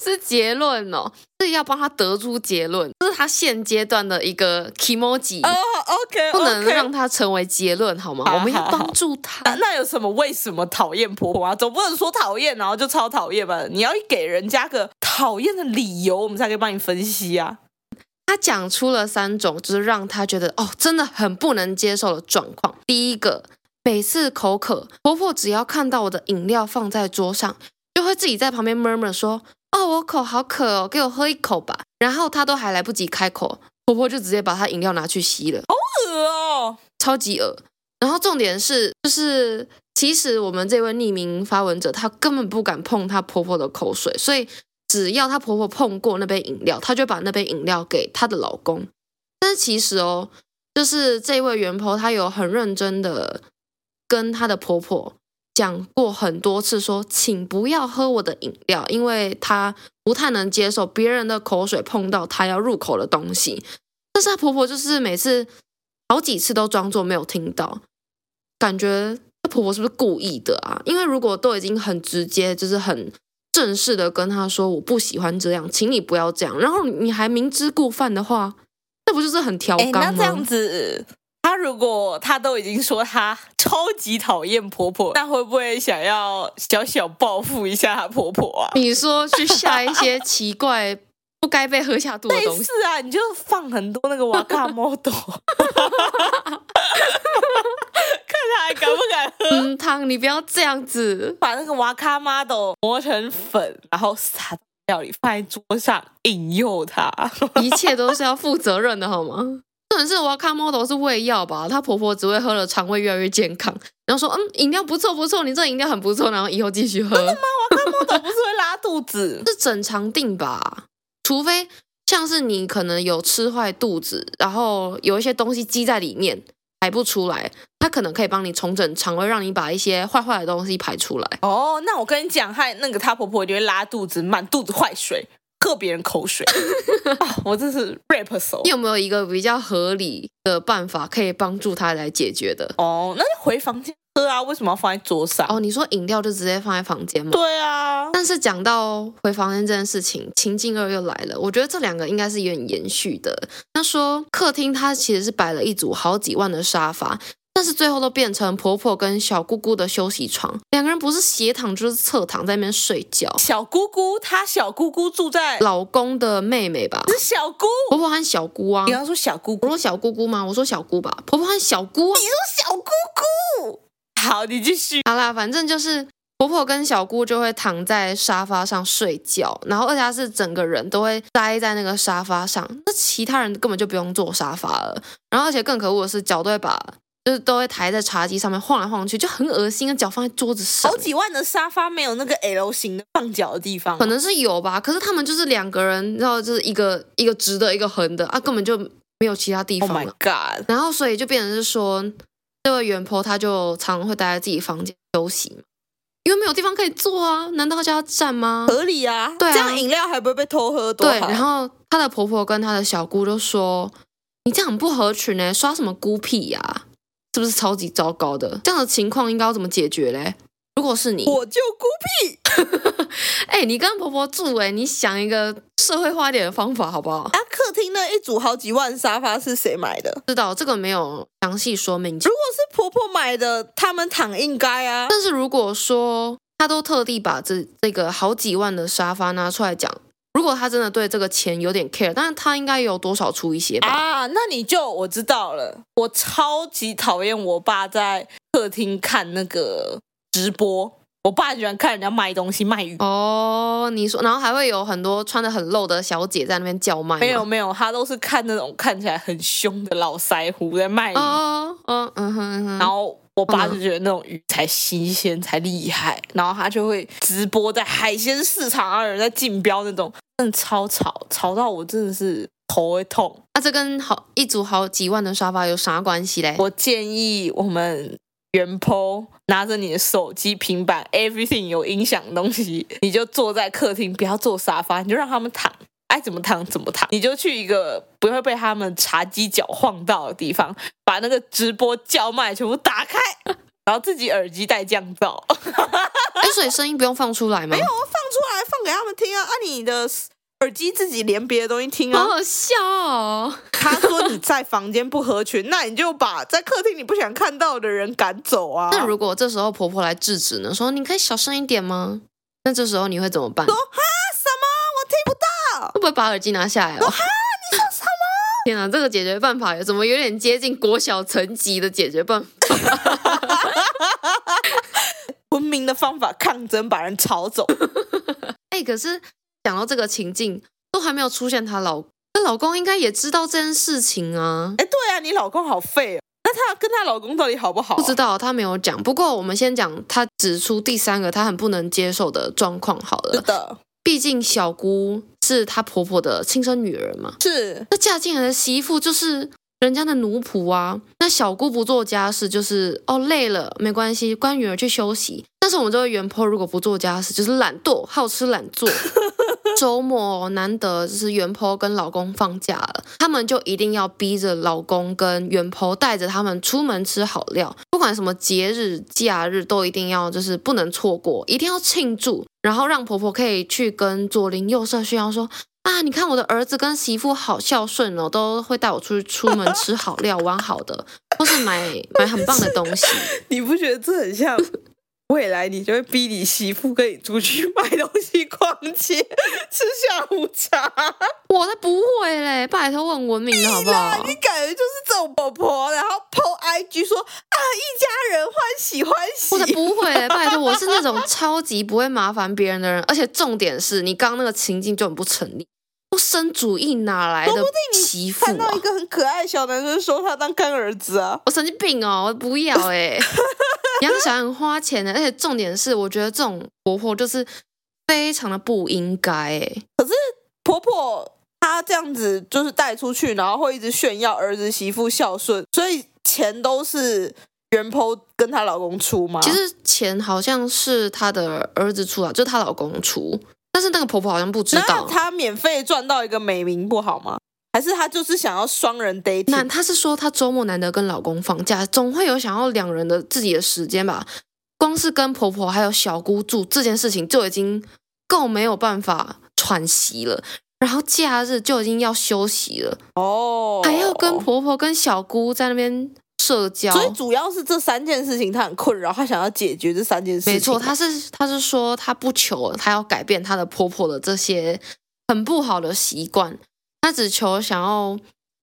是结论哦，是要帮他得出结论，这是他现阶段的一个 kimoji。哦，OK，不能让他成为结论好吗？我们要帮助他。那有什么？为什么讨厌婆婆啊？总不能说讨厌，然后就超讨厌吧？你要给人家个讨厌的理由，我们才可以帮你分析啊。他讲出了三种，就是让他觉得哦，真的很不能接受的状况。第一个。每次口渴，婆婆只要看到我的饮料放在桌上，就会自己在旁边 murmur 说：“哦，我口好渴哦，给我喝一口吧。”然后她都还来不及开口，婆婆就直接把她饮料拿去吸了，好恶哦，超级恶。然后重点是，就是其实我们这位匿名发文者，她根本不敢碰她婆婆的口水，所以只要她婆婆碰过那杯饮料，她就把那杯饮料给她的老公。但是其实哦，就是这位原 po 她有很认真的。跟她的婆婆讲过很多次说，说请不要喝我的饮料，因为她不太能接受别人的口水碰到她要入口的东西。但是她婆婆就是每次好几次都装作没有听到，感觉她婆婆是不是故意的啊？因为如果都已经很直接，就是很正式的跟她说我不喜欢这样，请你不要这样，然后你还明知故犯的话，那不就是很挑缸吗？这样子。她如果她都已经说她超级讨厌婆婆，*laughs* 那会不会想要小小报复一下她婆婆啊？你说去下一些奇怪不该被喝下肚的东西？是啊，你就放很多那个瓦卡莫豆，*laughs* 看他还敢不敢喝？嗯，汤，你不要这样子，把那个瓦卡莫豆磨成粉，然后撒料理放在桌上，引诱他，*laughs* 一切都是要负责任的，好吗？重点是我看 model 是胃药吧？她婆婆只会喝了，肠胃越来越健康。然后说，嗯，饮料不错不错，你这饮料很不错，然后以后继续喝。真的吗？我看 model 不是会拉肚子？*laughs* 是整肠定吧？除非像是你可能有吃坏肚子，然后有一些东西积在里面排不出来，它可能可以帮你重整肠胃，让你把一些坏坏的东西排出来。哦，那我跟你讲，害那个她婆婆一定会拉肚子，满肚子坏水，喝别人口水。*laughs* 啊、我真是 rap 手。你有没有一个比较合理的办法可以帮助他来解决的？哦，那就回房间。喝啊，为什么要放在桌上？哦，你说饮料就直接放在房间吗？对啊。但是讲到回房间这件事情，情境二又来了。我觉得这两个应该是有点延续的。他说客厅它其实是摆了一组好几万的沙发，但是最后都变成婆婆跟小姑姑的休息床，两个人不是斜躺就是侧躺在那边睡觉。小姑姑她小姑姑住在老公的妹妹吧？是小姑婆婆和小姑啊？你刚说小姑姑，我说小姑姑吗？我说小姑吧。婆婆和小姑，你说小姑姑。好，你继续。好啦，反正就是婆婆跟小姑就会躺在沙发上睡觉，然后二家是整个人都会待在那个沙发上，那其他人根本就不用坐沙发了。然后而且更可恶的是，脚都会把就是都会抬在茶几上面晃来晃去，就很恶心。脚放在桌子上，好几万的沙发没有那个 L 型的放脚的地方，可能是有吧。可是他们就是两个人，然后就是一个一个直的，一个横的啊，根本就没有其他地方了。Oh my god！然后所以就变成是说。这位原 po 他就常常会待在自己房间休息，因为没有地方可以坐啊，难道他就要站吗？合理啊，对啊，这样饮料还不会被偷喝多好。对，然后她的婆婆跟她的小姑就说：“你这样很不合群呢，刷什么孤僻呀、啊？是不是超级糟糕的？这样的情况应该要怎么解决嘞？”如果是你，我就孤僻。*laughs* 哎、欸，你跟婆婆住，哎，你想一个社会化一点的方法好不好？啊，客厅那一组好几万沙发是谁买的？知道这个没有详细说明。如果是婆婆买的，他们躺应该啊。但是如果说她都特地把这这个好几万的沙发拿出来讲，如果他真的对这个钱有点 care，但是他应该有多少出一些吧？啊，那你就我知道了。我超级讨厌我爸在客厅看那个。直播，我爸喜欢看人家卖东西卖鱼哦。你说，然后还会有很多穿的很露的小姐在那边叫卖。没有没有，他都是看那种看起来很凶的老腮胡在卖鱼。哦哦嗯哼嗯哼。然后我爸就觉得那种鱼才新鲜才厉害，然后他就会直播在海鲜市场啊，有人在竞标那种，真的超吵，吵到我真的是头会痛。那、啊、这跟好一组好几万的沙发有啥关系嘞？我建议我们。原 po 拿着你的手机、平板，everything 有音响的东西，你就坐在客厅，不要坐沙发，你就让他们躺，爱怎么躺怎么躺。你就去一个不会被他们茶几脚晃到的地方，把那个直播叫卖全部打开，*laughs* 然后自己耳机带降噪。哎，所以声音不用放出来吗？没有，我放出来放给他们听啊。啊、你的。耳机自己连别的东西听啊，好好笑哦。他说你在房间不合群，那你就把在客厅你不想看到的人赶走啊。那如果这时候婆婆来制止呢？说你可以小声一点吗？那这时候你会怎么办？说哈什么？我听不到。会不会把耳机拿下来哦？哈，你说什么？天哪，这个解决办法怎么有点接近国小层级的解决办法？*laughs* 文明的方法抗争，把人吵走。*laughs* 哎、欸，可是。讲到这个情境，都还没有出现她老公，她老公应该也知道这件事情啊。哎，对啊，你老公好废哦。那她跟她老公到底好不好？不知道，她没有讲。不过我们先讲她指出第三个她很不能接受的状况好了。是的，毕竟小姑是她婆婆的亲生女儿嘛。是。那嫁进来的媳妇就是人家的奴仆啊。那小姑不做家事就是哦，累了没关系，关女儿去休息。但是我们这位原 po 如果不做家事就是懒惰，好吃懒做。*laughs* 周末难得就是原 po 跟老公放假了，他们就一定要逼着老公跟原 po 带着他们出门吃好料，不管什么节日假日都一定要就是不能错过，一定要庆祝，然后让婆婆可以去跟左邻右舍炫耀说：啊，你看我的儿子跟媳妇好孝顺哦，都会带我出去出门吃好料、玩好的，或是买买很棒的东西。*laughs* 你不觉得这很像？*laughs* 未来你就会逼你媳妇跟你出去买东西、逛街、吃下午茶。我才不会嘞，拜托我很文明的好不好？你感觉就是这种婆婆，然后 po IG 说啊，一家人欢喜欢喜。我才不会嘞，拜托我是那种 *laughs* 超级不会麻烦别人的人，而且重点是你刚刚那个情境就很不成立。不生主义哪来的媳妇啊？看到一个很可爱的小男生说他当干儿子啊！我神经病哦！我不要哎、欸！*laughs* 养小孩很花钱的，而且重点是，我觉得这种婆婆就是非常的不应该哎、欸。可是婆婆她这样子就是带出去，然后会一直炫耀儿子媳妇孝顺，所以钱都是原 po 跟她老公出吗？其实钱好像是她的儿子出啊，就是她老公出。但是那个婆婆好像不知道，她免费赚到一个美名不好吗？还是她就是想要双人 dating？那她是说她周末难得跟老公放假，总会有想要两人的自己的时间吧？光是跟婆婆还有小姑住这件事情就已经够没有办法喘息了，然后假日就已经要休息了哦，还要跟婆婆跟小姑在那边。社交，所以主要是这三件事情，他很困扰，他想要解决这三件事情。没错，他是他是说他不求，他要改变他的婆婆的这些很不好的习惯，他只求想要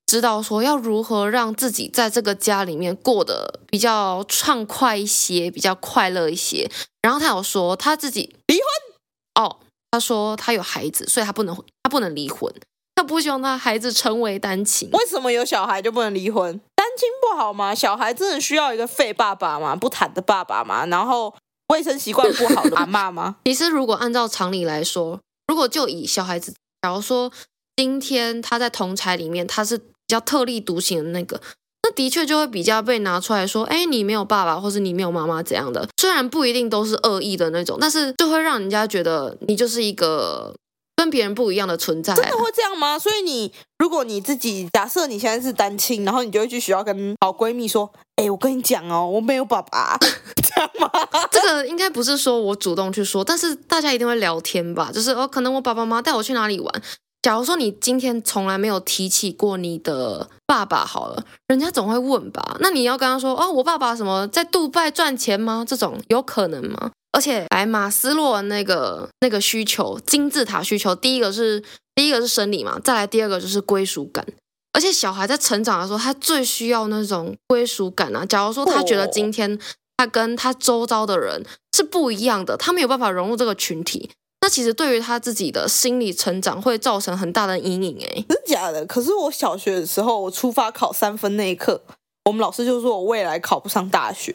知道说要如何让自己在这个家里面过得比较畅快一些，比较快乐一些。然后他有说他自己离婚哦，他说他有孩子，所以他不能他不能离婚，他不希望他孩子成为单亲。为什么有小孩就不能离婚？单亲不好吗？小孩真的需要一个废爸爸吗？不谈的爸爸吗？然后卫生习惯不好的 *laughs* 阿嬷吗？其实，如果按照常理来说，如果就以小孩子，假如说今天他在同侪里面他是比较特立独行的那个，那的确就会比较被拿出来说，哎，你没有爸爸，或是你没有妈妈这样的。虽然不一定都是恶意的那种，但是就会让人家觉得你就是一个。跟别人不一样的存在，真的会这样吗？所以你，如果你自己假设你现在是单亲，然后你就会去学校跟好闺蜜说：“哎，我跟你讲哦，我没有爸爸。*laughs* ”这样吗？*laughs* 这个应该不是说我主动去说，但是大家一定会聊天吧？就是哦，可能我爸爸妈妈带我去哪里玩。假如说你今天从来没有提起过你的爸爸，好了，人家总会问吧？那你要跟他说：“哦，我爸爸什么在杜拜赚钱吗？”这种有可能吗？而且，来马斯洛那个那个需求金字塔需求，第一个是第一个是生理嘛，再来第二个就是归属感。而且小孩在成长的时候，他最需要那种归属感啊。假如说他觉得今天他跟他周遭的人是不一样的，他没有办法融入这个群体，那其实对于他自己的心理成长会造成很大的阴影。哎，真的假的？可是我小学的时候，我出发考三分那一刻，我们老师就说我未来考不上大学，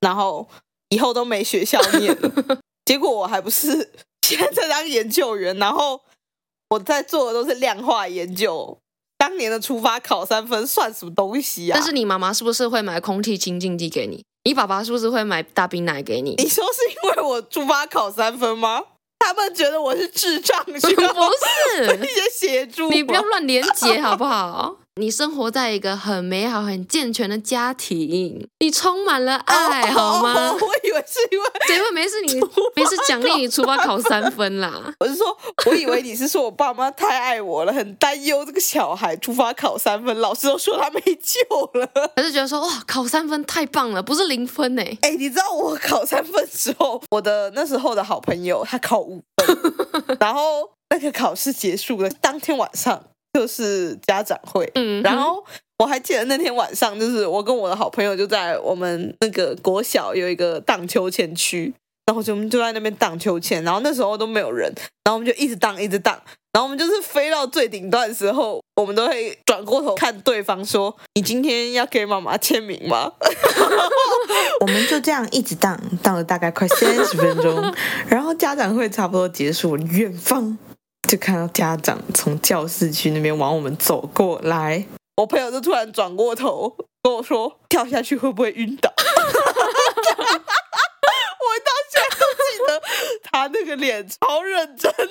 然后。以后都没学校念了，*laughs* 结果我还不是现在在当研究员，然后我在做的都是量化研究。当年的出发考三分算什么东西啊？但是你妈妈是不是会买空气清净剂给你？你爸爸是不是会买大冰奶给你？你说是因为我出发考三分吗？他们觉得我是智障，是 *laughs* 不是？*laughs* 一些协助，你不要乱连结好不好？你生活在一个很美好、很健全的家庭，你充满了爱，*laughs* 好吗？我以为是因为，结果没事，你 *laughs* 没事奖励你出发考三分啦。我是说，我以为你是说我爸妈太爱我了，很担忧这个小孩出发考三分，老师都说他没救了，*laughs* 还是觉得说哇，考三分太棒了，不是零分呢？哎，你知道我考三分之后，我的那时候的好朋友他考五分，然后那个考试结束了，当天晚上。就是家长会，嗯，然后我还记得那天晚上，就是我跟我的好朋友就在我们那个国小有一个荡秋千区，然后就我们就在那边荡秋千，然后那时候都没有人，然后我们就一直荡一直荡，然后我们就是飞到最顶端的时候，我们都会转过头看对方说：“你今天要给妈妈签名吗？” *laughs* 我们就这样一直荡，荡了大概快三十分钟，*laughs* 然后家长会差不多结束，远方。就看到家长从教室区那边往我们走过来，我朋友就突然转过头跟我说：“跳下去会不会晕倒？” *laughs* 我到现在都记得他那个脸超认真的，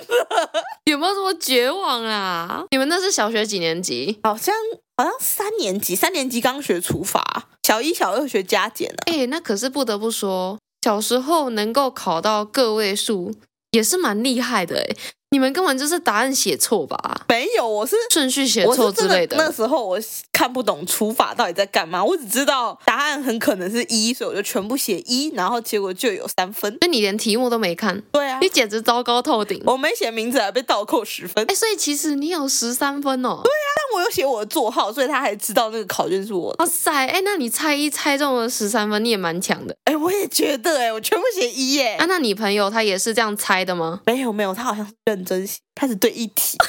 有没有什么绝望啊？你们那是小学几年级？好像好像三年级，三年级刚学除法，小一、小二学加减的。哎，那可是不得不说，小时候能够考到个位数也是蛮厉害的哎。你们根本就是答案写错吧？没有，我是顺序写错之类的。的那时候我看不懂除法到底在干嘛，我只知道答案很可能是一，所以我就全部写一，然后结果就有三分。那你连题目都没看？对啊，你简直糟糕透顶！我没写名字还被倒扣十分。哎，所以其实你有十三分哦。对啊，但我有写我的座号，所以他还知道那个考卷是我的。哇塞，哎，那你猜一猜中了十三分，你也蛮强的。哎，我也觉得，哎，我全部写一耶。啊，那你朋友他也是这样猜的吗？没有没有，他好像是认真心，开始对一体。*laughs*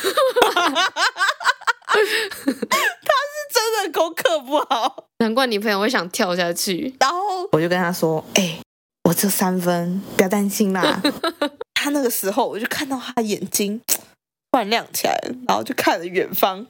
他是真的功课不好，难怪你朋友会想跳下去。然后我就跟他说：“哎、欸，我这三分，不要担心啦。*laughs* ”他那个时候，我就看到他眼睛突然亮起来，然后就看着远方，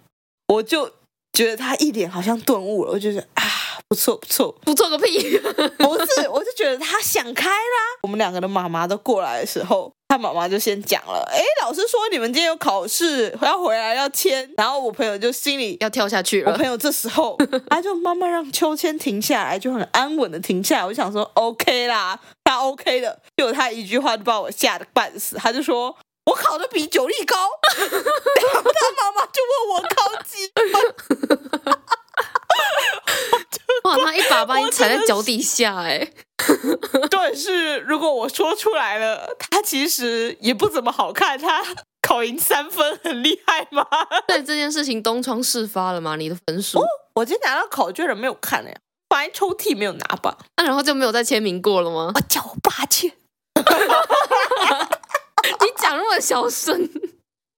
我就觉得他一脸好像顿悟了，我就觉得啊，不错不错，不错个屁！*laughs* 不是，我就觉得他想开啦。我们两个的妈妈都过来的时候。他妈妈就先讲了，哎，老师说你们今天有考试，要回来要签，然后我朋友就心里要跳下去了。我朋友这时候 *laughs* 他就慢慢让秋千停下来，就很安稳的停下来。我想说 OK 啦，他 OK 的，结果他一句话就把我吓得半死，他就说我考的比九力高，然后他妈妈就问我考几分。哇！他一把把你踩在脚底下，哎，*laughs* 对，是。如果我说出来了，他其实也不怎么好看。他考赢三分，很厉害吗？*laughs* 对这件事情东窗事发了吗？你的分数？哦，我今天拿到考卷了，没有看哎，放在抽屉没有拿吧？那、啊、然后就没有再签名过了吗？我叫我爸签。*laughs* 你讲那么小声。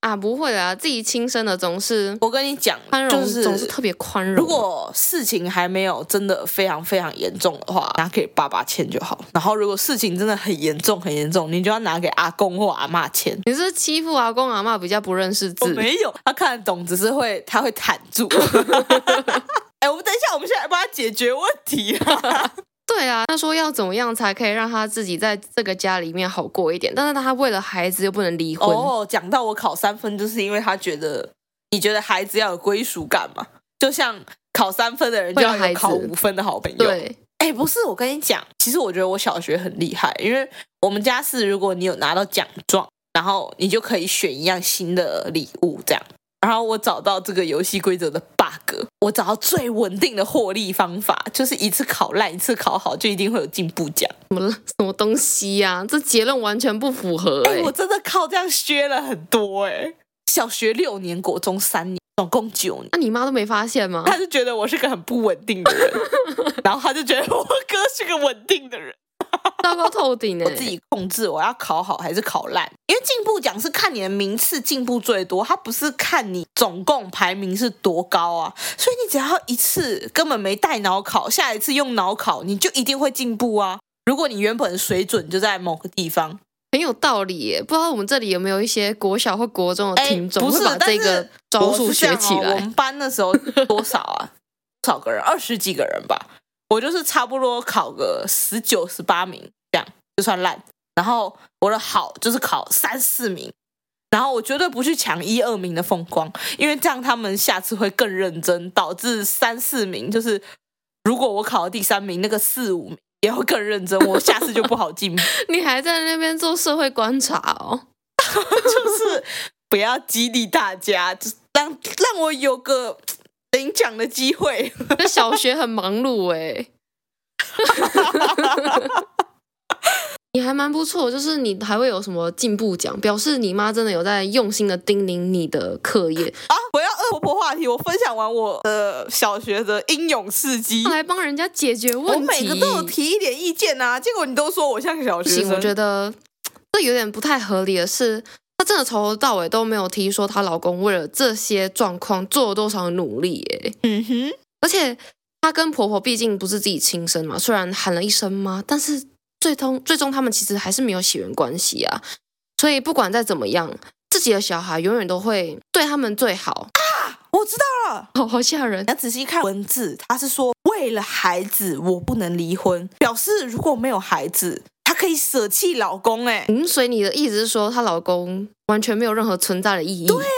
啊，不会啊，自己亲生的总是我跟你讲，宽容就是总是特别宽容。如果事情还没有真的非常非常严重的话，拿给爸爸签就好。然后如果事情真的很严重很严重，你就要拿给阿公或阿妈签。你是欺负阿公阿妈比较不认识字？我没有，他看得懂，只是会 *laughs* 他会坦住。*laughs* 哎，我们等一下，我们现在来帮他解决问题啊。对啊，他说要怎么样才可以让他自己在这个家里面好过一点，但是他为了孩子又不能离婚。哦，讲到我考三分，就是因为他觉得你觉得孩子要有归属感嘛，就像考三分的人就要有考五分的好朋友。对，哎，不是，我跟你讲，其实我觉得我小学很厉害，因为我们家是如果你有拿到奖状，然后你就可以选一样新的礼物，这样。然后我找到这个游戏规则的 bug，我找到最稳定的获利方法，就是一次考烂，一次考好，就一定会有进步奖。什么什么东西呀、啊？这结论完全不符合、欸。哎，我真的靠这样削了很多哎、欸。小学六年，国中三年，总共九年。那、啊、你妈都没发现吗？她就觉得我是个很不稳定的人，*laughs* 然后她就觉得我哥是个稳定的人。*laughs* 糟糕透顶呢！我自己控制我要考好还是考烂，因为进步奖是看你的名次进步最多，它不是看你总共排名是多高啊。所以你只要一次根本没带脑考，下一次用脑考，你就一定会进步啊。如果你原本水准就在某个地方，很有道理耶。不知道我们这里有没有一些国小或国中的听众，不是把这个招数学起来？我们班那时候多少啊？*laughs* 多少个人？二十几个人吧。我就是差不多考个十九、十八名。这样就算烂，然后我的好就是考三四名，然后我绝对不去抢一二名的风光，因为这样他们下次会更认真，导致三四名就是如果我考了第三名，那个四五名也会更认真，我下次就不好进步。*laughs* 你还在那边做社会观察哦，*laughs* 就是不要激励大家，就让让我有个领奖的机会。*laughs* 那小学很忙碌哎。你还蛮不错，就是你还会有什么进步奖，表示你妈真的有在用心的叮咛你的课业啊！我要恶婆婆话题，我分享完我的小学的英勇事迹，来帮人家解决问题。我每个都有提一点意见啊，结果你都说我像个小学生。我觉得这有点不太合理的是，她真的从头到尾都没有提说她老公为了这些状况做了多少努力耶。嗯哼，而且她跟婆婆毕竟不是自己亲生嘛，虽然喊了一声妈，但是。最终，最终他们其实还是没有血缘关系啊，所以不管再怎么样，自己的小孩永远都会对他们最好啊！我知道了，好好吓人。你要仔细看文字，他是说为了孩子我不能离婚，表示如果没有孩子，她可以舍弃老公。哎，嗯，所以你的意思是说，她老公完全没有任何存在的意义？对啊，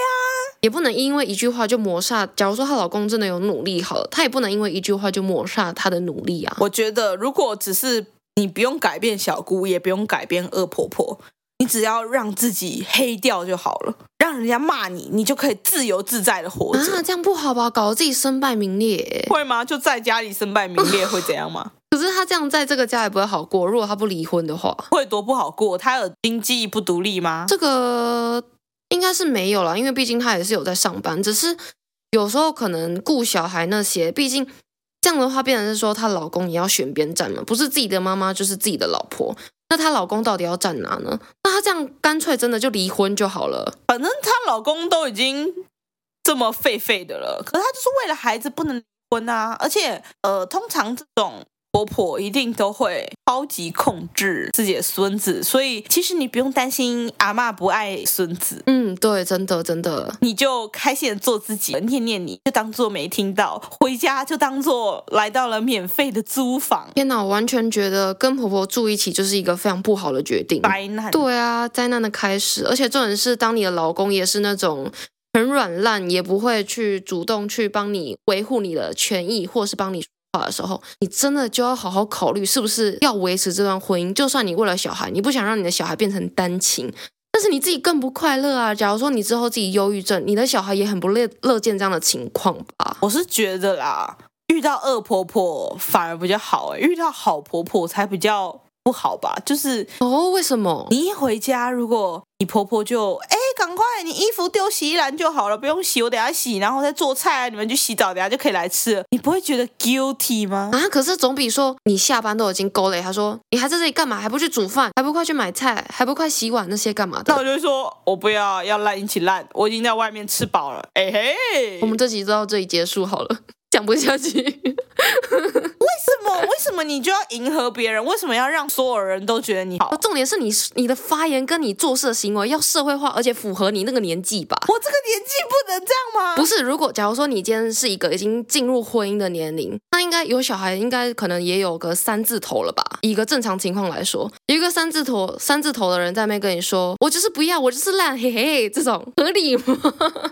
也不能因为一句话就抹杀。假如说她老公真的有努力好了，她也不能因为一句话就抹杀她的努力啊。我觉得如果只是。你不用改变小姑，也不用改变恶婆婆，你只要让自己黑掉就好了，让人家骂你，你就可以自由自在的活着。啊，这样不好吧？搞得自己身败名裂，会吗？就在家里身败名裂会怎样吗？*laughs* 可是他这样在这个家也不会好过。如果他不离婚的话，会多不好过？他有经济不独立吗？这个应该是没有啦，因为毕竟他也是有在上班，只是有时候可能顾小孩那些，毕竟这样的话，变成是说她老公也要选边站嘛，不是自己的妈妈就是自己的老婆。那她老公到底要站哪呢？那她这样干脆真的就离婚就好了。反正她老公都已经这么废废的了，可是她就是为了孩子不能离婚啊！而且，呃，通常这种。婆婆一定都会超级控制自己的孙子，所以其实你不用担心阿嬷不爱孙子。嗯，对，真的真的，你就开心的做自己，念念你就当做没听到，回家就当做来到了免费的租房。天哪，我完全觉得跟婆婆住一起就是一个非常不好的决定，灾难。对啊，灾难的开始。而且重点是，当你的老公也是那种很软烂，也不会去主动去帮你维护你的权益，或是帮你。的时候，你真的就要好好考虑，是不是要维持这段婚姻？就算你为了小孩，你不想让你的小孩变成单亲，但是你自己更不快乐啊！假如说你之后自己忧郁症，你的小孩也很不乐乐见这样的情况吧？我是觉得啦，遇到恶婆婆反而比较好，欸，遇到好婆婆才比较不好吧？就是哦，为什么？你一回家，如果你婆婆就哎。赶快，你衣服丢洗衣篮就好了，不用洗，我等下洗，然后再做菜啊，你们去洗澡，等下就可以来吃了。*laughs* 你不会觉得 guilty 吗？啊，可是总比说你下班都已经够累，他说你还在这里干嘛？还不去煮饭？还不快去买菜？还不快洗碗那些干嘛的？那我就说，我不要，要烂一起烂，我已经在外面吃饱了。哎嘿，我们这集就到这里结束好了。讲不下去，*laughs* 为什么？为什么你就要迎合别人？为什么要让所有人都觉得你好？重点是你你的发言跟你做事的行为要社会化，而且符合你那个年纪吧？我这个年纪不能这样吗？不是，如果假如说你今天是一个已经进入婚姻的年龄，那应该有小孩，应该可能也有个三字头了吧？以一个正常情况来说，有一个三字头三字头的人在那边跟你说：“我就是不要，我就是烂，嘿嘿，这种合理吗？”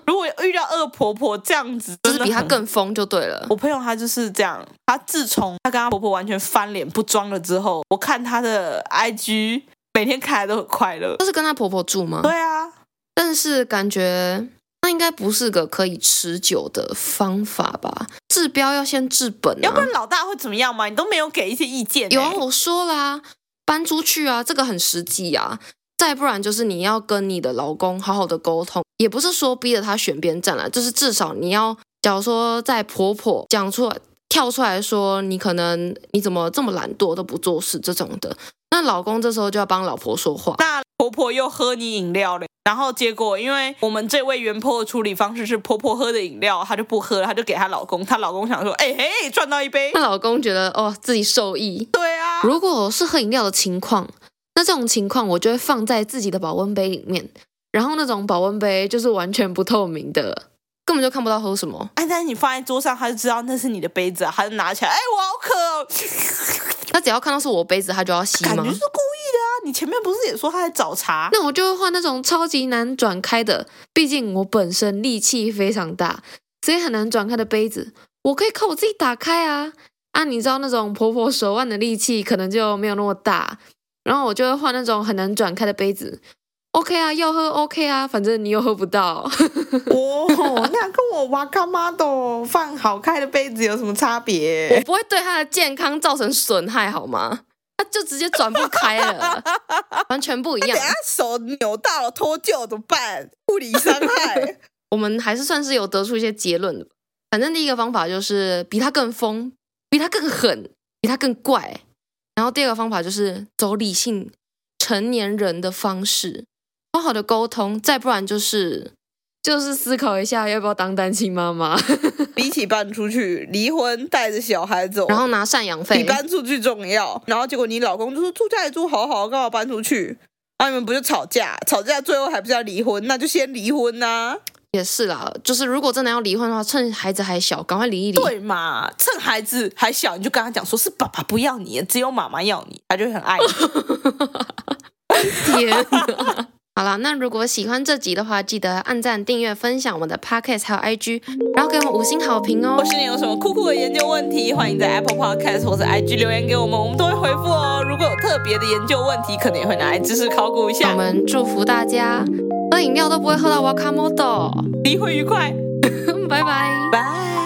如果遇到恶婆婆这样子，就是比她更疯就对了。我朋友她就是这样，她自从她跟她婆婆完全翻脸不装了之后，我看她的 IG 每天看来都很快乐。她是跟她婆婆住吗？对啊，但是感觉那应该不是个可以持久的方法吧？治标要先治本啊，要不然老大会怎么样嘛？你都没有给一些意见欸。有啊，我说啦，搬出去啊，这个很实际啊。再不然就是你要跟你的老公好好的沟通，也不是说逼着他选边站了，就是至少你要。假如说在婆婆讲出来跳出来说，你可能你怎么这么懒惰都不做事这种的，那老公这时候就要帮老婆说话。那婆婆又喝你饮料了，然后结果因为我们这位原 PO 的处理方式是婆婆喝的饮料，她就不喝了，她就给她老公。她老公想说，哎嘿，赚到一杯。她老公觉得哦自己受益。对啊，如果是喝饮料的情况，那这种情况我就会放在自己的保温杯里面，然后那种保温杯就是完全不透明的。根本就看不到喝什么，哎，但是你放在桌上，他就知道那是你的杯子啊，他就拿起来，哎，我好渴哦。*laughs* 他只要看到是我杯子，他就要吸吗？感觉是故意的啊！你前面不是也说他在找茬？那我就会换那种超级难转开的，毕竟我本身力气非常大，所以很难转开的杯子，我可以靠我自己打开啊！啊，你知道那种婆婆手腕的力气可能就没有那么大，然后我就会换那种很难转开的杯子。OK 啊，要喝 OK 啊，反正你又喝不到。*laughs* 哦，那跟我哇卡玛朵放好开的杯子有什么差别？我不会对他的健康造成损害，好吗？他就直接转不开了，*laughs* 完全不一样。等下手扭到了脱臼怎么办？物理伤害。*laughs* 我们还是算是有得出一些结论的。反正第一个方法就是比他更疯，比他更狠，比他更怪。然后第二个方法就是走理性成年人的方式。好好的沟通，再不然就是就是思考一下要不要当单亲妈妈。*laughs* 比起搬出去离婚带着小孩走，然后拿赡养费，比搬出去重要。然后结果你老公就说住家里住好好，干嘛搬出去？啊，你们不就吵架？吵架最后还不是要离婚？那就先离婚呐、啊。也是啦，就是如果真的要离婚的话，趁孩子还小，赶快离一离。对嘛？趁孩子还小，你就跟他讲说，是爸爸不要你，只有妈妈要你，他就很爱你。*laughs* 天哪！好了，那如果喜欢这集的话，记得按赞、订阅、分享我们的 Podcast 还有 IG，然后给我们五星好评哦。或是你有什么酷酷的研究问题，欢迎在 Apple Podcast 或者 IG 留言给我们，我们都会回复哦。如果有特别的研究问题，可能也会拿来知识考古一下。我们祝福大家喝饮料都不会喝到 Wakamoto，*laughs* 你会愉快，*laughs* 拜拜，拜。